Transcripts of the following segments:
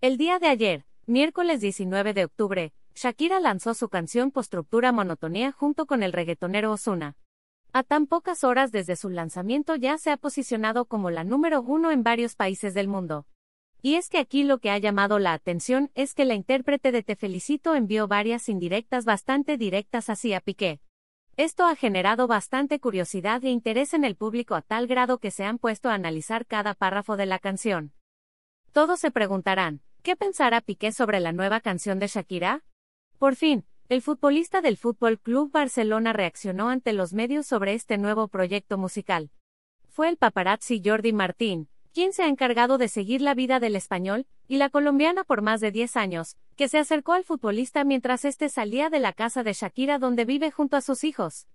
El día de ayer, miércoles 19 de octubre, Shakira lanzó su canción Postructura Monotonía junto con el reggaetonero Ozuna. A tan pocas horas desde su lanzamiento ya se ha posicionado como la número uno en varios países del mundo. Y es que aquí lo que ha llamado la atención es que la intérprete de Te Felicito envió varias indirectas bastante directas hacia Piqué. Esto ha generado bastante curiosidad e interés en el público a tal grado que se han puesto a analizar cada párrafo de la canción. Todos se preguntarán, ¿Qué pensará Piqué sobre la nueva canción de Shakira? Por fin, el futbolista del Fútbol Club Barcelona reaccionó ante los medios sobre este nuevo proyecto musical. Fue el paparazzi Jordi Martín, quien se ha encargado de seguir la vida del español y la colombiana por más de 10 años, que se acercó al futbolista mientras éste salía de la casa de Shakira donde vive junto a sus hijos.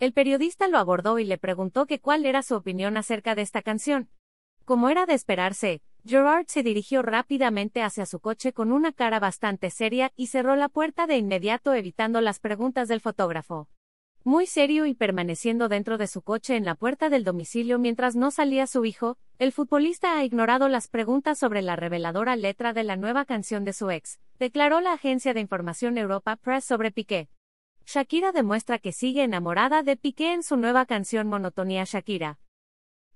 El periodista lo abordó y le preguntó que cuál era su opinión acerca de esta canción. Como era de esperarse, Gerard se dirigió rápidamente hacia su coche con una cara bastante seria y cerró la puerta de inmediato evitando las preguntas del fotógrafo. Muy serio y permaneciendo dentro de su coche en la puerta del domicilio mientras no salía su hijo, el futbolista ha ignorado las preguntas sobre la reveladora letra de la nueva canción de su ex, declaró la agencia de información Europa Press sobre Piqué. Shakira demuestra que sigue enamorada de Piqué en su nueva canción Monotonía Shakira.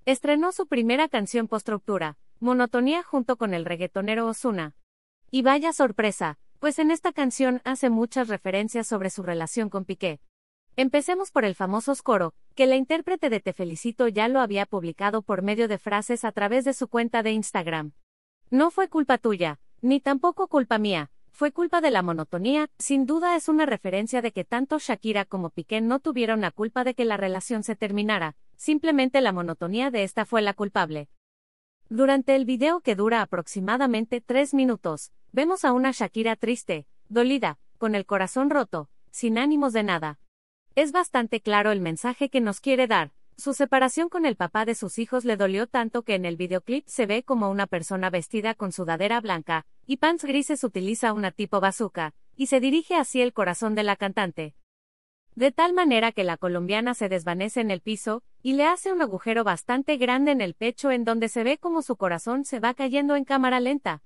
Estrenó su primera canción post-ruptura, Monotonía junto con el reggaetonero Osuna. Y vaya sorpresa, pues en esta canción hace muchas referencias sobre su relación con Piqué. Empecemos por el famoso coro, que la intérprete de Te Felicito ya lo había publicado por medio de frases a través de su cuenta de Instagram. No fue culpa tuya, ni tampoco culpa mía, fue culpa de la monotonía, sin duda es una referencia de que tanto Shakira como Piqué no tuvieron la culpa de que la relación se terminara, simplemente la monotonía de esta fue la culpable. Durante el video que dura aproximadamente tres minutos, vemos a una Shakira triste, dolida, con el corazón roto, sin ánimos de nada. Es bastante claro el mensaje que nos quiere dar. Su separación con el papá de sus hijos le dolió tanto que en el videoclip se ve como una persona vestida con sudadera blanca y pants grises utiliza una tipo bazooka, y se dirige hacia el corazón de la cantante de tal manera que la colombiana se desvanece en el piso, y le hace un agujero bastante grande en el pecho en donde se ve como su corazón se va cayendo en cámara lenta.